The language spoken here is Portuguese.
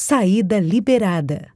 Saída liberada.